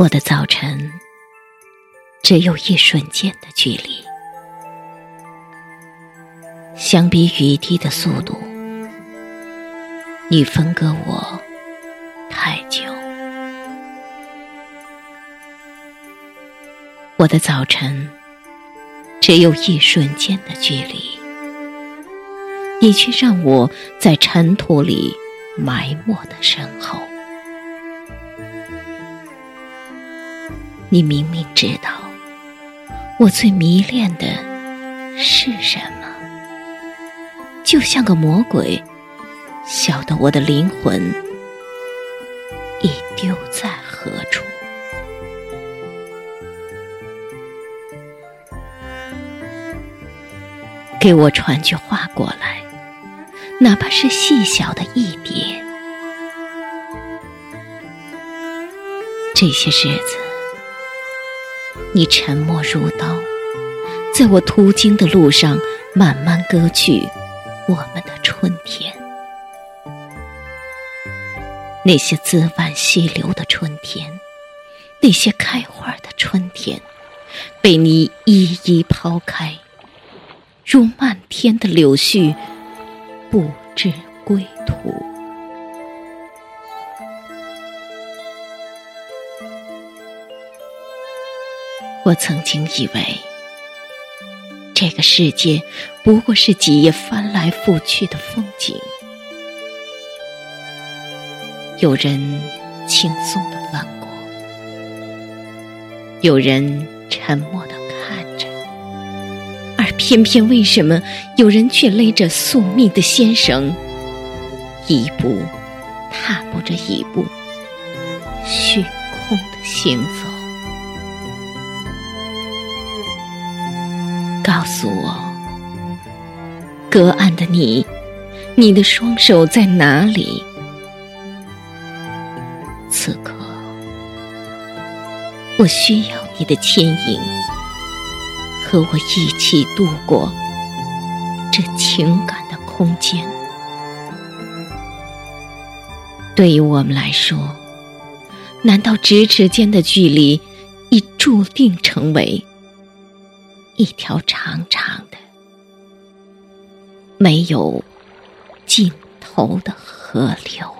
我的早晨只有一瞬间的距离，相比雨滴的速度，你分割我太久。我的早晨只有一瞬间的距离，你却让我在尘土里埋没的身后。你明明知道，我最迷恋的是什么，就像个魔鬼，晓得我的灵魂已丢在何处。给我传句话过来，哪怕是细小的一点。这些日子。你沉默如刀，在我途经的路上慢慢割去我们的春天。那些滋婉溪流的春天，那些开花的春天，被你一一抛开，如漫天的柳絮，不知归途。我曾经以为，这个世界不过是几页翻来覆去的风景，有人轻松的翻过，有人沉默的看着，而偏偏为什么有人却勒着宿命的纤绳，一步踏步着一步，虚空的行走？告诉我，隔岸的你，你的双手在哪里？此刻，我需要你的牵引，和我一起度过这情感的空间。对于我们来说，难道咫尺间的距离已注定成为？一条长长的、没有尽头的河流。